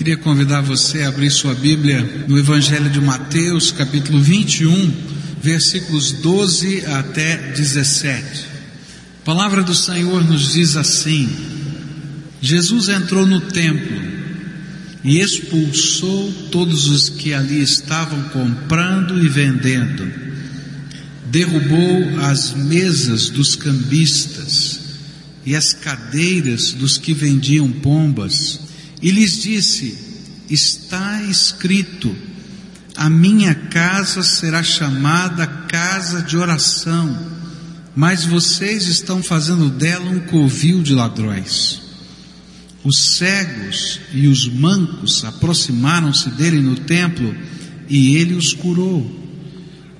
Queria convidar você a abrir sua Bíblia no Evangelho de Mateus, capítulo 21, versículos 12 até 17. A palavra do Senhor nos diz assim: Jesus entrou no templo e expulsou todos os que ali estavam comprando e vendendo. Derrubou as mesas dos cambistas e as cadeiras dos que vendiam pombas e lhes disse: Está escrito, a minha casa será chamada casa de oração, mas vocês estão fazendo dela um covil de ladrões. Os cegos e os mancos aproximaram-se dele no templo e ele os curou.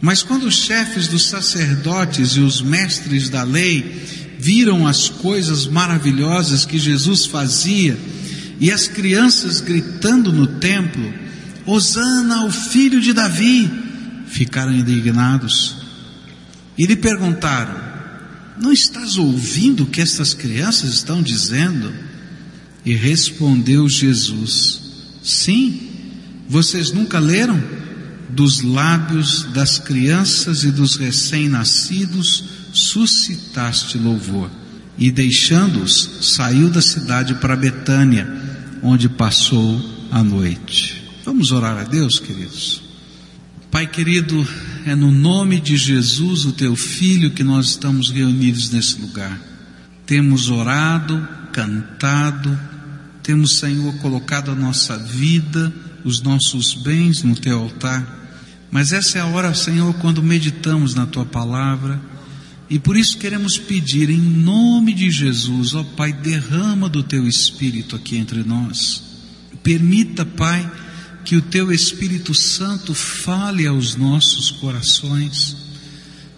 Mas quando os chefes dos sacerdotes e os mestres da lei viram as coisas maravilhosas que Jesus fazia, e as crianças gritando no templo: Hosana ao filho de Davi, ficaram indignados e lhe perguntaram: Não estás ouvindo o que estas crianças estão dizendo? E respondeu Jesus: Sim, vocês nunca leram? Dos lábios das crianças e dos recém-nascidos suscitaste louvor. E deixando-os, saiu da cidade para Betânia onde passou a noite. Vamos orar a Deus, queridos. Pai querido, é no nome de Jesus, o teu filho, que nós estamos reunidos nesse lugar. Temos orado, cantado, temos, Senhor, colocado a nossa vida, os nossos bens no teu altar. Mas essa é a hora, Senhor, quando meditamos na tua palavra e por isso queremos pedir em nome de Jesus, ó Pai, derrama do teu Espírito aqui entre nós. Permita, Pai, que o teu Espírito Santo fale aos nossos corações.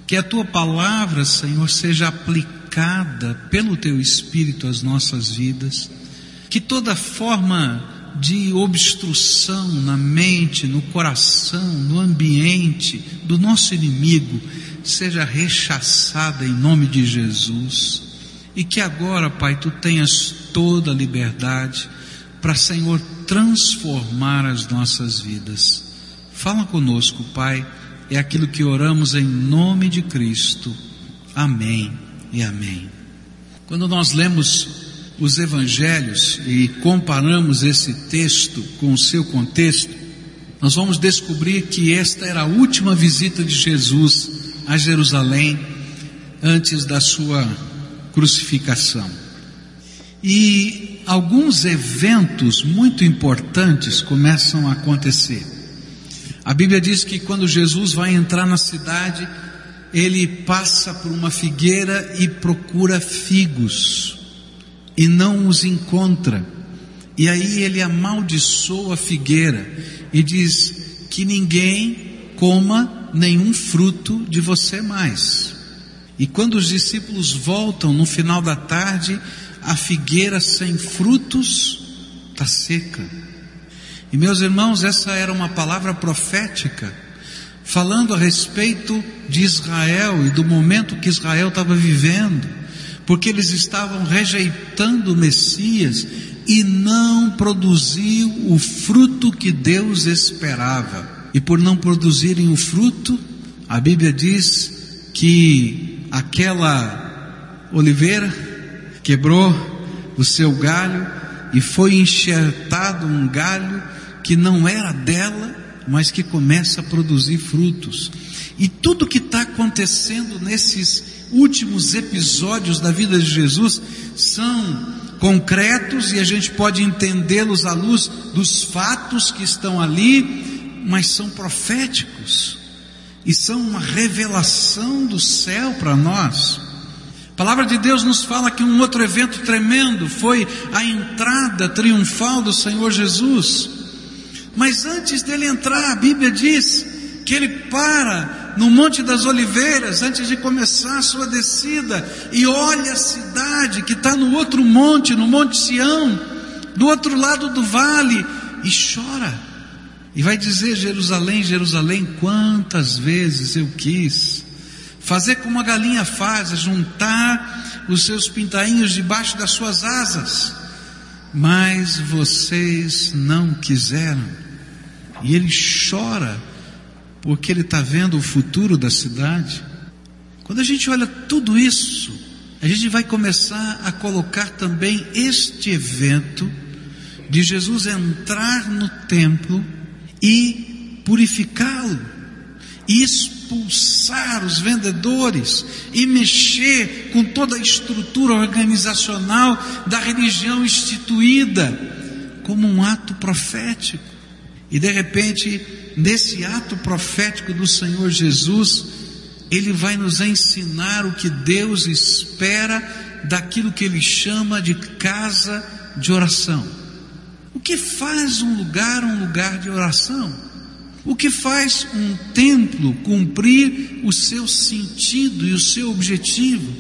Que a tua palavra, Senhor, seja aplicada pelo teu Espírito às nossas vidas. Que toda forma de obstrução na mente, no coração, no ambiente do nosso inimigo seja rechaçada em nome de Jesus. E que agora, Pai, tu tenhas toda a liberdade para, Senhor, transformar as nossas vidas. Fala conosco, Pai, é aquilo que oramos em nome de Cristo. Amém e amém. Quando nós lemos os evangelhos e comparamos esse texto com o seu contexto, nós vamos descobrir que esta era a última visita de Jesus a Jerusalém antes da sua crucificação. E alguns eventos muito importantes começam a acontecer. A Bíblia diz que quando Jesus vai entrar na cidade, ele passa por uma figueira e procura figos e não os encontra. E aí ele amaldiçoa a figueira e diz que ninguém coma nenhum fruto de você mais. E quando os discípulos voltam no final da tarde, a figueira sem frutos está seca. E meus irmãos, essa era uma palavra profética, falando a respeito de Israel e do momento que Israel estava vivendo, porque eles estavam rejeitando o Messias e não produziu o fruto que Deus esperava e por não produzirem o fruto, a Bíblia diz que aquela oliveira quebrou o seu galho e foi enxertado um galho que não era dela, mas que começa a produzir frutos. E tudo que está acontecendo nesses últimos episódios da vida de Jesus são concretos e a gente pode entendê-los à luz dos fatos que estão ali mas são proféticos e são uma revelação do céu para nós. A palavra de Deus nos fala que um outro evento tremendo foi a entrada triunfal do Senhor Jesus. Mas antes dele entrar, a Bíblia diz que ele para no Monte das Oliveiras antes de começar a sua descida e olha a cidade que está no outro monte, no Monte Sião, do outro lado do vale, e chora. E vai dizer Jerusalém, Jerusalém, quantas vezes eu quis fazer como a galinha faz, juntar os seus pintainhos debaixo das suas asas, mas vocês não quiseram. E ele chora, porque ele está vendo o futuro da cidade. Quando a gente olha tudo isso, a gente vai começar a colocar também este evento de Jesus entrar no templo e purificá-lo, e expulsar os vendedores e mexer com toda a estrutura organizacional da religião instituída, como um ato profético. E de repente, nesse ato profético do Senhor Jesus, ele vai nos ensinar o que Deus espera daquilo que ele chama de casa de oração. O que faz um lugar um lugar de oração? O que faz um templo cumprir o seu sentido e o seu objetivo?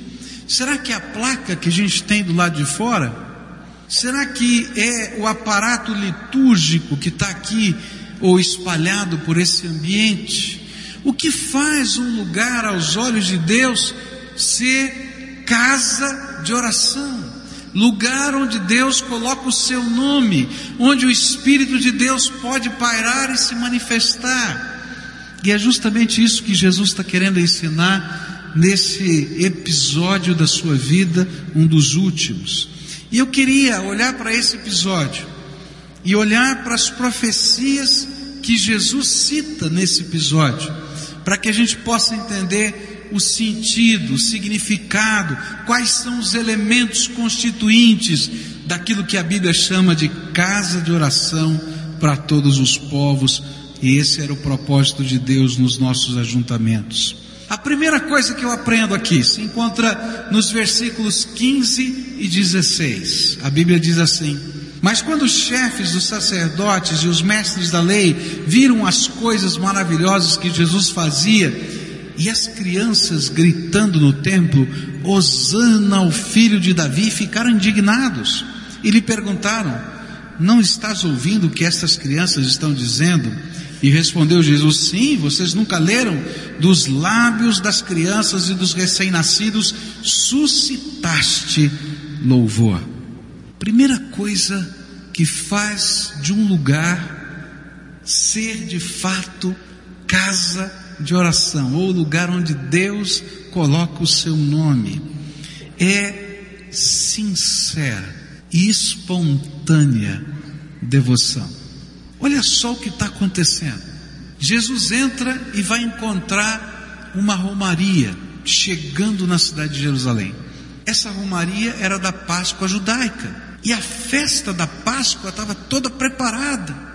Será que a placa que a gente tem do lado de fora? Será que é o aparato litúrgico que está aqui ou espalhado por esse ambiente? O que faz um lugar aos olhos de Deus ser casa de oração? Lugar onde Deus coloca o seu nome, onde o Espírito de Deus pode pairar e se manifestar. E é justamente isso que Jesus está querendo ensinar nesse episódio da sua vida, um dos últimos. E eu queria olhar para esse episódio e olhar para as profecias que Jesus cita nesse episódio para que a gente possa entender o sentido, o significado, quais são os elementos constituintes daquilo que a Bíblia chama de casa de oração para todos os povos, e esse era o propósito de Deus nos nossos ajuntamentos. A primeira coisa que eu aprendo aqui se encontra nos versículos 15 e 16. A Bíblia diz assim: mas quando os chefes dos sacerdotes e os mestres da lei viram as coisas maravilhosas que Jesus fazia e as crianças gritando no templo, Hosana ao filho de Davi, ficaram indignados e lhe perguntaram: Não estás ouvindo o que estas crianças estão dizendo? E respondeu Jesus: Sim, vocês nunca leram? Dos lábios das crianças e dos recém-nascidos suscitaste louvor. Primeira coisa que faz de um lugar ser de fato casa de oração, ou lugar onde Deus coloca o seu nome, é sincera e espontânea devoção. Olha só o que está acontecendo. Jesus entra e vai encontrar uma romaria chegando na cidade de Jerusalém. Essa romaria era da Páscoa judaica. E a festa da Páscoa estava toda preparada.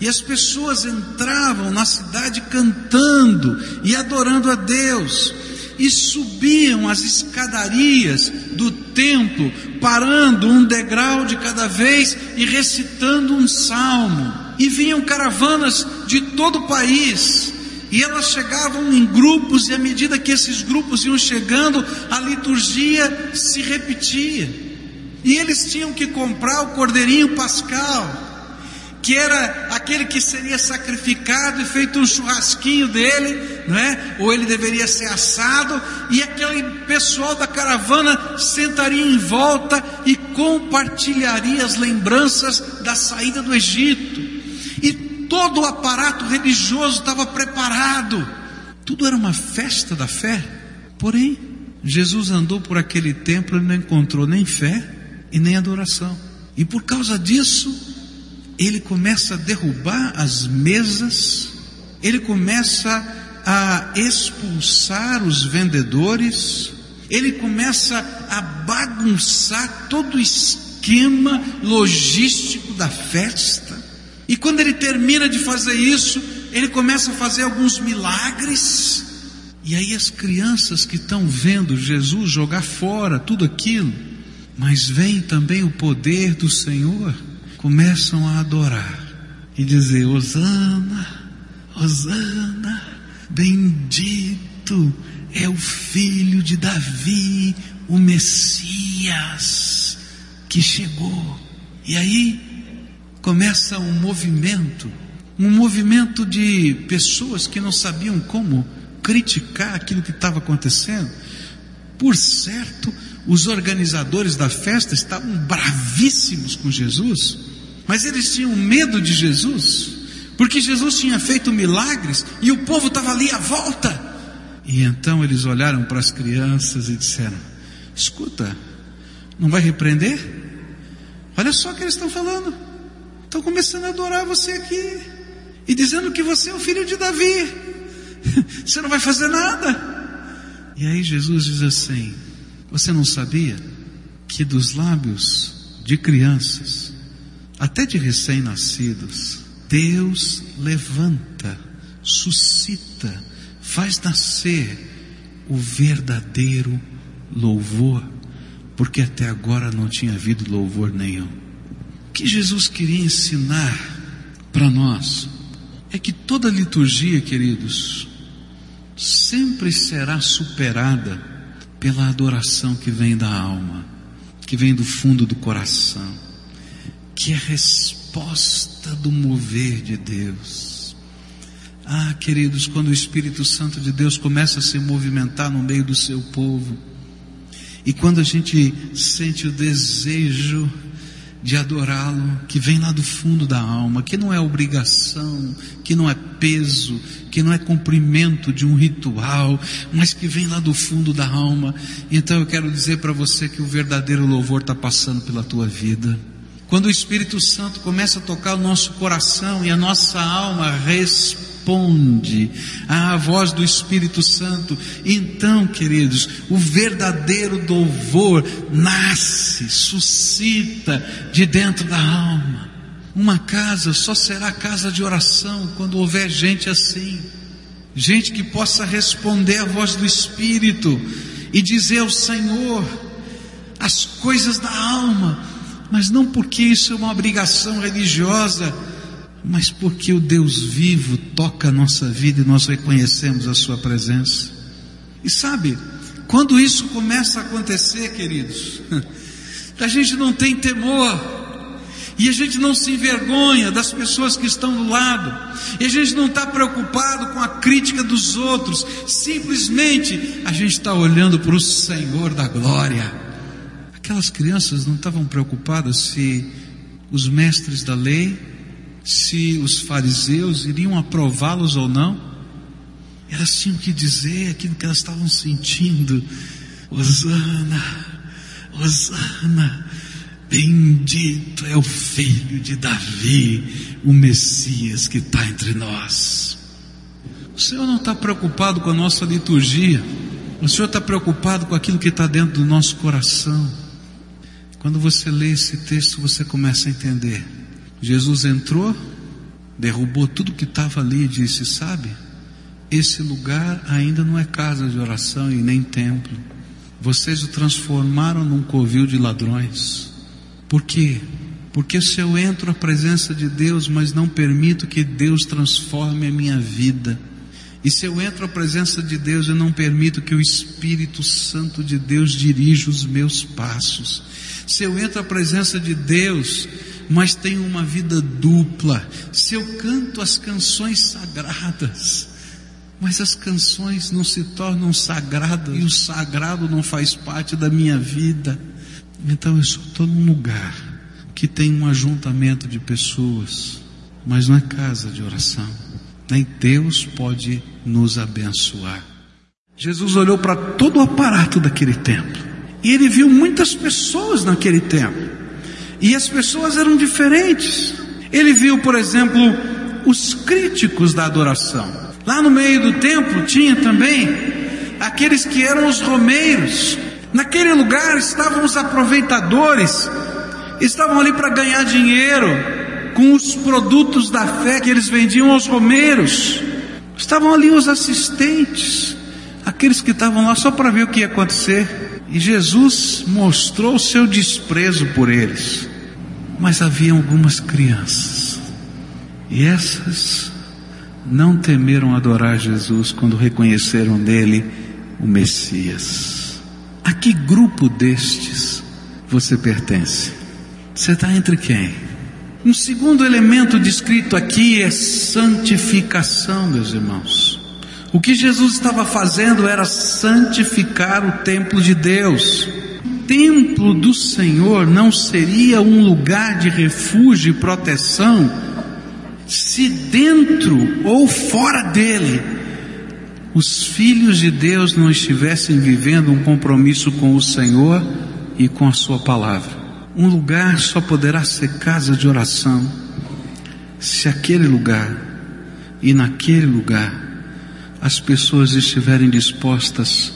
E as pessoas entravam na cidade cantando e adorando a Deus. E subiam as escadarias do templo, parando um degrau de cada vez e recitando um salmo. E vinham caravanas de todo o país. E elas chegavam em grupos, e à medida que esses grupos iam chegando, a liturgia se repetia. E eles tinham que comprar o cordeirinho pascal, que era aquele que seria sacrificado e feito um churrasquinho dele, não é? Ou ele deveria ser assado, e aquele pessoal da caravana sentaria em volta e compartilharia as lembranças da saída do Egito. E todo o aparato religioso estava preparado. Tudo era uma festa da fé. Porém, Jesus andou por aquele templo e não encontrou nem fé, e nem adoração. E por causa disso, ele começa a derrubar as mesas, ele começa a expulsar os vendedores, ele começa a bagunçar todo o esquema logístico da festa. E quando ele termina de fazer isso, ele começa a fazer alguns milagres. E aí as crianças que estão vendo Jesus jogar fora tudo aquilo, mas vem também o poder do Senhor, começam a adorar e dizer: Hosana, Hosana, bendito é o filho de Davi, o Messias que chegou. E aí começa um movimento, um movimento de pessoas que não sabiam como criticar aquilo que estava acontecendo. Por certo, os organizadores da festa estavam bravíssimos com Jesus, mas eles tinham medo de Jesus, porque Jesus tinha feito milagres e o povo estava ali à volta. E então eles olharam para as crianças e disseram: Escuta, não vai repreender? Olha só o que eles estão falando. Estão começando a adorar você aqui e dizendo que você é o filho de Davi. Você não vai fazer nada. E aí Jesus diz assim: Você não sabia que dos lábios de crianças, até de recém-nascidos, Deus levanta, suscita, faz nascer o verdadeiro louvor, porque até agora não tinha havido louvor nenhum. O que Jesus queria ensinar para nós é que toda liturgia, queridos, sempre será superada pela adoração que vem da alma, que vem do fundo do coração, que é resposta do mover de Deus. Ah, queridos, quando o Espírito Santo de Deus começa a se movimentar no meio do seu povo, e quando a gente sente o desejo de adorá-lo, que vem lá do fundo da alma, que não é obrigação, que não é peso, que não é cumprimento de um ritual, mas que vem lá do fundo da alma. Então eu quero dizer para você que o verdadeiro louvor está passando pela tua vida. Quando o Espírito Santo começa a tocar o nosso coração e a nossa alma responde, à voz do Espírito Santo, então, queridos, o verdadeiro louvor nasce, suscita de dentro da alma. Uma casa só será casa de oração quando houver gente assim, gente que possa responder à voz do Espírito e dizer ao Senhor as coisas da alma, mas não porque isso é uma obrigação religiosa, mas porque o Deus vivo toca a nossa vida e nós reconhecemos a Sua presença. E sabe, quando isso começa a acontecer, queridos, a gente não tem temor, e a gente não se envergonha das pessoas que estão do lado, e a gente não está preocupado com a crítica dos outros, simplesmente a gente está olhando para o Senhor da glória. Aquelas crianças não estavam preocupadas se os mestres da lei se os fariseus iriam aprová-los ou não. Elas tinham que dizer aquilo que elas estavam sentindo. Osana, Osana, bendito é o filho de Davi, o Messias que está entre nós. O Senhor não está preocupado com a nossa liturgia, o Senhor está preocupado com aquilo que está dentro do nosso coração. Quando você lê esse texto, você começa a entender Jesus entrou, derrubou tudo que estava ali e disse: Sabe, esse lugar ainda não é casa de oração e nem templo. Vocês o transformaram num covil de ladrões. Por quê? Porque se eu entro à presença de Deus, mas não permito que Deus transforme a minha vida, e se eu entro à presença de Deus, eu não permito que o Espírito Santo de Deus dirija os meus passos. Se eu entro à presença de Deus, mas tenho uma vida dupla. Se eu canto as canções sagradas, mas as canções não se tornam sagradas e o sagrado não faz parte da minha vida, então eu só estou num lugar que tem um ajuntamento de pessoas, mas não é casa de oração. Nem Deus pode nos abençoar. Jesus olhou para todo o aparato daquele templo e ele viu muitas pessoas naquele templo. E as pessoas eram diferentes. Ele viu, por exemplo, os críticos da adoração. Lá no meio do templo tinha também aqueles que eram os romeiros. Naquele lugar estavam os aproveitadores, estavam ali para ganhar dinheiro com os produtos da fé que eles vendiam aos romeiros. Estavam ali os assistentes, aqueles que estavam lá só para ver o que ia acontecer. E Jesus mostrou o seu desprezo por eles. Mas havia algumas crianças. E essas não temeram adorar Jesus quando reconheceram nele o Messias. A que grupo destes você pertence? Você está entre quem? Um segundo elemento descrito aqui é santificação, meus irmãos. O que Jesus estava fazendo era santificar o templo de Deus. templo do Senhor não seria um lugar de refúgio e proteção se dentro ou fora dele os filhos de Deus não estivessem vivendo um compromisso com o Senhor e com a Sua palavra. Um lugar só poderá ser casa de oração se aquele lugar e naquele lugar as pessoas estiverem dispostas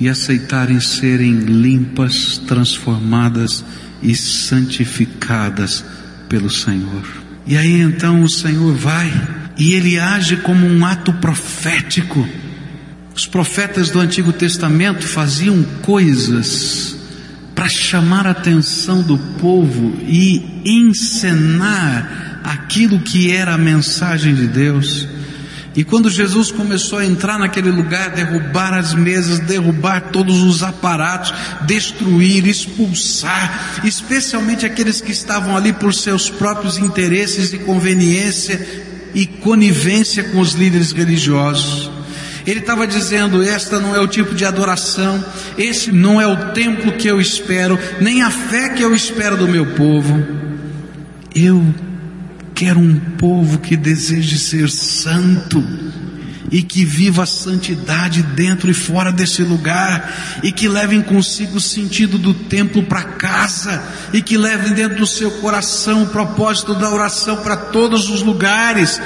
e aceitarem serem limpas, transformadas e santificadas pelo Senhor. E aí então o Senhor vai e ele age como um ato profético. Os profetas do Antigo Testamento faziam coisas para chamar a atenção do povo e encenar aquilo que era a mensagem de Deus. E quando Jesus começou a entrar naquele lugar, derrubar as mesas, derrubar todos os aparatos, destruir, expulsar, especialmente aqueles que estavam ali por seus próprios interesses e conveniência e conivência com os líderes religiosos. Ele estava dizendo: esta não é o tipo de adoração, esse não é o templo que eu espero, nem a fé que eu espero do meu povo. Eu quero um povo que deseje ser santo e que viva a santidade dentro e fora desse lugar e que levem consigo o sentido do templo para casa e que levem dentro do seu coração o propósito da oração para todos os lugares.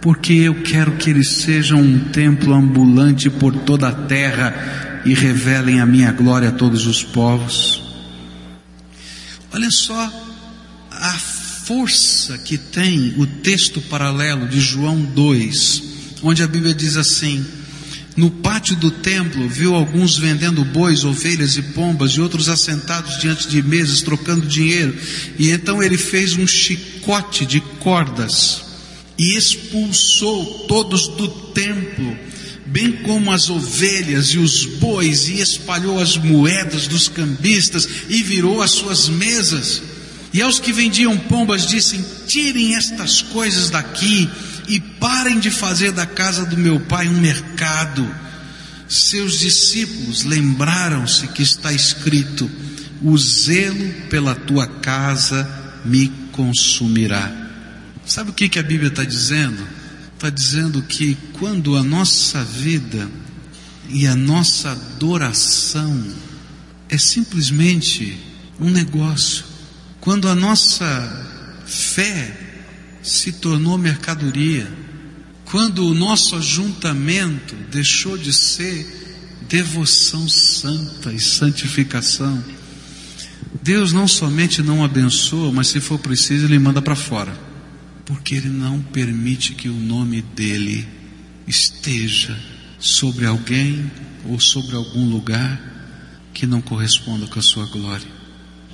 Porque eu quero que eles sejam um templo ambulante por toda a terra e revelem a minha glória a todos os povos. Olha só a força que tem o texto paralelo de João 2, onde a Bíblia diz assim: No pátio do templo viu alguns vendendo bois, ovelhas e pombas, e outros assentados diante de mesas trocando dinheiro. E então ele fez um chicote de cordas e expulsou todos do templo bem como as ovelhas e os bois, e espalhou as moedas dos cambistas e virou as suas mesas. E aos que vendiam pombas disse: Tirem estas coisas daqui e parem de fazer da casa do meu pai um mercado. Seus discípulos lembraram-se que está escrito: O zelo pela tua casa me consumirá. Sabe o que, que a Bíblia está dizendo? Está dizendo que quando a nossa vida e a nossa adoração é simplesmente um negócio, quando a nossa fé se tornou mercadoria, quando o nosso ajuntamento deixou de ser devoção santa e santificação, Deus não somente não abençoa, mas se for preciso, Ele manda para fora, porque Ele não permite que o nome dEle esteja sobre alguém ou sobre algum lugar que não corresponda com a Sua glória.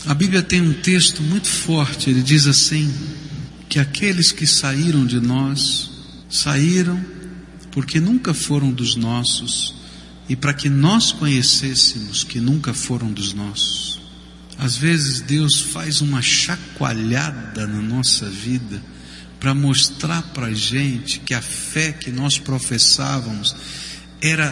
A Bíblia tem um texto muito forte, ele diz assim: que aqueles que saíram de nós, saíram porque nunca foram dos nossos e para que nós conhecêssemos que nunca foram dos nossos. Às vezes Deus faz uma chacoalhada na nossa vida para mostrar para a gente que a fé que nós professávamos era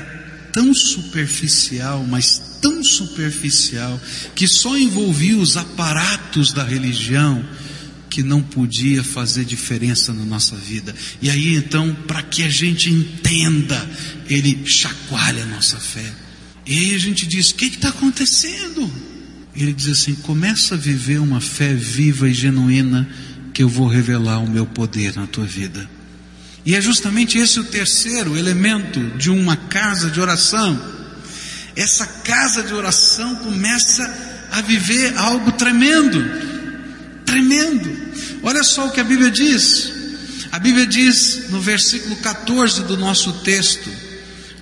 tão superficial, mas tão superficial que só envolvia os aparatos da religião que não podia fazer diferença na nossa vida. E aí então, para que a gente entenda, ele chacoalha a nossa fé. E aí a gente diz: o que está acontecendo? Ele diz assim: começa a viver uma fé viva e genuína, que eu vou revelar o meu poder na tua vida. E é justamente esse o terceiro elemento de uma casa de oração essa casa de oração começa a viver algo tremendo. Tremendo. Olha só o que a Bíblia diz. A Bíblia diz no versículo 14 do nosso texto: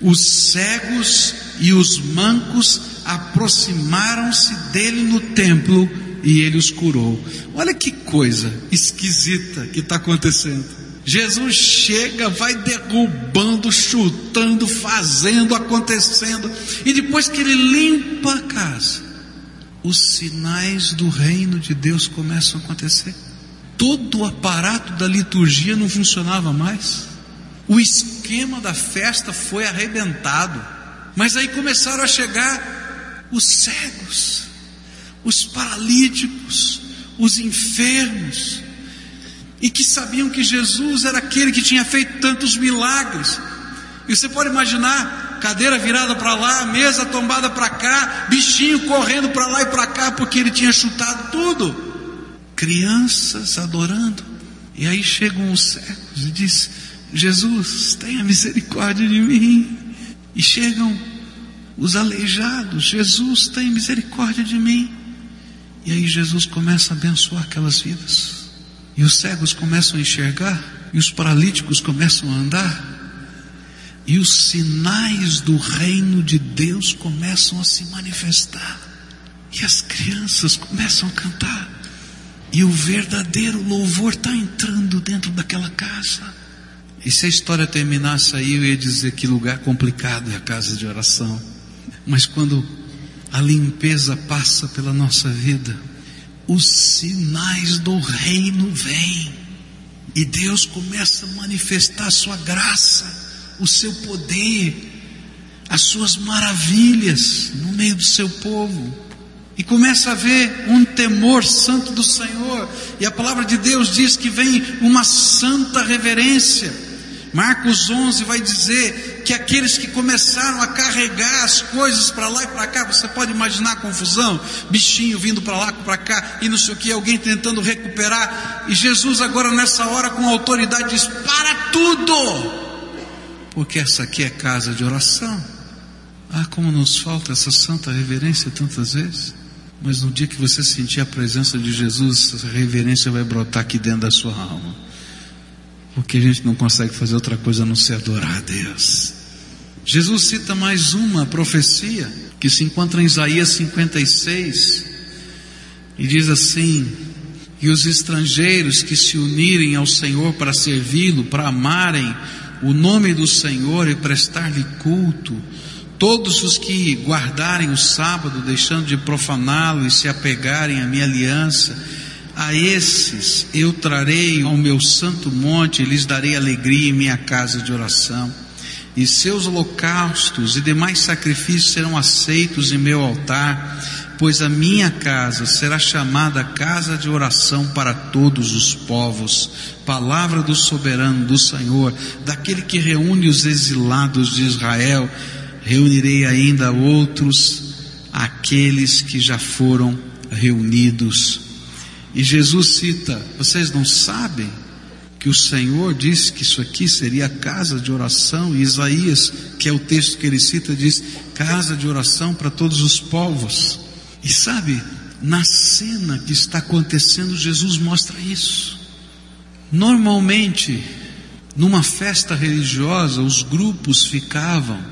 os cegos e os mancos aproximaram-se dele no templo e ele os curou. Olha que coisa esquisita que está acontecendo. Jesus chega, vai derrubando, chutando, fazendo, acontecendo, e depois que ele limpa a casa, os sinais do reino de Deus começam a acontecer. Todo o aparato da liturgia não funcionava mais. O esquema da festa foi arrebentado. Mas aí começaram a chegar os cegos, os paralíticos, os enfermos, e que sabiam que Jesus era aquele que tinha feito tantos milagres. E você pode imaginar, cadeira virada para lá, mesa tombada para cá, bichinho correndo para lá e para cá, porque ele tinha chutado tudo. Crianças adorando. E aí chegam os cegos e diz: Jesus, tenha misericórdia de mim. E chegam os aleijados: Jesus, tenha misericórdia de mim. E aí Jesus começa a abençoar aquelas vidas. E os cegos começam a enxergar, e os paralíticos começam a andar, e os sinais do reino de Deus começam a se manifestar, e as crianças começam a cantar, e o verdadeiro louvor está entrando dentro daquela casa. E se a história terminasse aí, eu ia dizer que lugar complicado é a casa de oração. Mas quando a limpeza passa pela nossa vida, os sinais do reino vêm. E Deus começa a manifestar a sua graça, o seu poder, as suas maravilhas no meio do seu povo. E começa a ver um temor santo do Senhor. E a palavra de Deus diz que vem uma santa reverência. Marcos 11 vai dizer que aqueles que começaram a carregar as coisas para lá e para cá, você pode imaginar a confusão, bichinho vindo para lá para cá e não sei o que, alguém tentando recuperar, e Jesus agora nessa hora com autoridade diz: para tudo, porque essa aqui é casa de oração. Ah, como nos falta essa santa reverência tantas vezes. Mas no dia que você sentir a presença de Jesus, essa reverência vai brotar aqui dentro da sua alma porque a gente não consegue fazer outra coisa a não ser adorar a Deus. Jesus cita mais uma profecia que se encontra em Isaías 56 e diz assim: E os estrangeiros que se unirem ao Senhor para servi-lo, para amarem o nome do Senhor e prestar-lhe culto, todos os que guardarem o sábado, deixando de profaná-lo e se apegarem à minha aliança, a esses eu trarei ao meu santo monte, lhes darei alegria em minha casa de oração. E seus holocaustos e demais sacrifícios serão aceitos em meu altar, pois a minha casa será chamada casa de oração para todos os povos. Palavra do soberano, do Senhor, daquele que reúne os exilados de Israel, reunirei ainda outros, aqueles que já foram reunidos e Jesus cita: Vocês não sabem que o Senhor disse que isso aqui seria casa de oração? E Isaías, que é o texto que ele cita, diz: casa de oração para todos os povos. E sabe, na cena que está acontecendo, Jesus mostra isso. Normalmente, numa festa religiosa, os grupos ficavam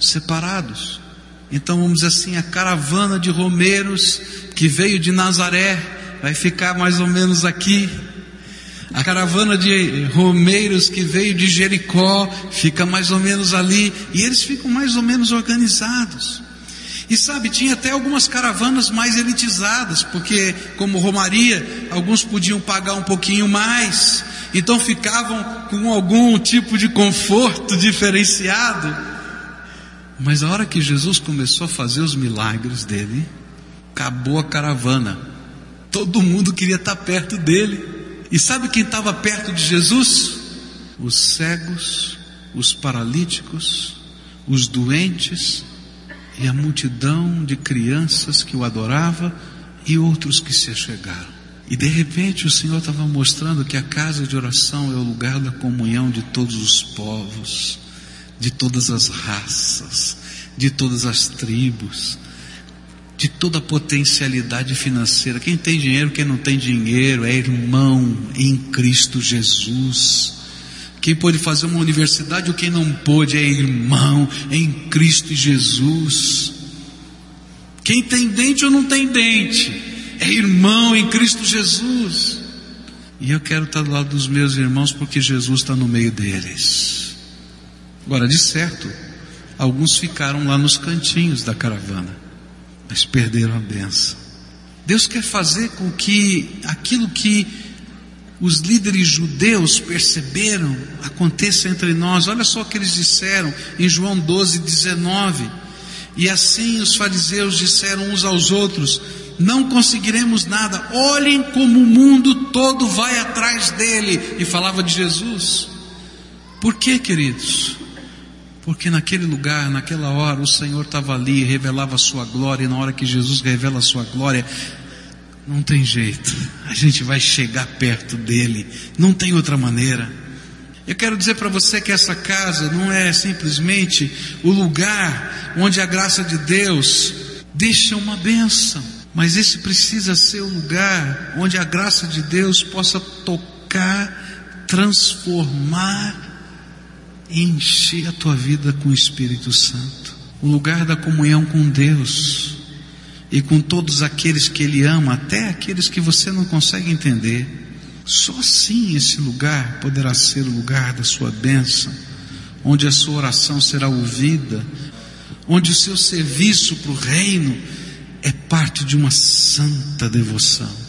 separados. Então, vamos dizer assim, a caravana de romeiros que veio de Nazaré vai ficar mais ou menos aqui. A caravana de romeiros que veio de Jericó fica mais ou menos ali, e eles ficam mais ou menos organizados. E sabe, tinha até algumas caravanas mais elitizadas, porque como Romaria, alguns podiam pagar um pouquinho mais, então ficavam com algum tipo de conforto diferenciado. Mas a hora que Jesus começou a fazer os milagres dele, acabou a caravana. Todo mundo queria estar perto dele. E sabe quem estava perto de Jesus? Os cegos, os paralíticos, os doentes e a multidão de crianças que o adorava e outros que se achegaram. E de repente o Senhor estava mostrando que a casa de oração é o lugar da comunhão de todos os povos, de todas as raças, de todas as tribos, de toda a potencialidade financeira. Quem tem dinheiro, quem não tem dinheiro, é irmão em Cristo Jesus. Quem pôde fazer uma universidade ou quem não pôde é irmão em Cristo Jesus. Quem tem dente ou não tem dente é irmão em Cristo Jesus. E eu quero estar do lado dos meus irmãos porque Jesus está no meio deles. Agora, de certo, alguns ficaram lá nos cantinhos da caravana mas perderam a benção. Deus quer fazer com que aquilo que os líderes judeus perceberam aconteça entre nós. Olha só o que eles disseram em João 12, 19. E assim os fariseus disseram uns aos outros: não conseguiremos nada. Olhem como o mundo todo vai atrás dele. E falava de Jesus. Por quê, queridos? Porque naquele lugar, naquela hora, o Senhor estava ali revelava a sua glória, e na hora que Jesus revela a sua glória, não tem jeito, a gente vai chegar perto dele, não tem outra maneira. Eu quero dizer para você que essa casa não é simplesmente o lugar onde a graça de Deus deixa uma bênção, mas esse precisa ser o lugar onde a graça de Deus possa tocar, transformar encher a tua vida com o Espírito Santo. O lugar da comunhão com Deus e com todos aqueles que Ele ama, até aqueles que você não consegue entender. Só assim esse lugar poderá ser o lugar da sua bênção, onde a sua oração será ouvida, onde o seu serviço para o reino é parte de uma santa devoção.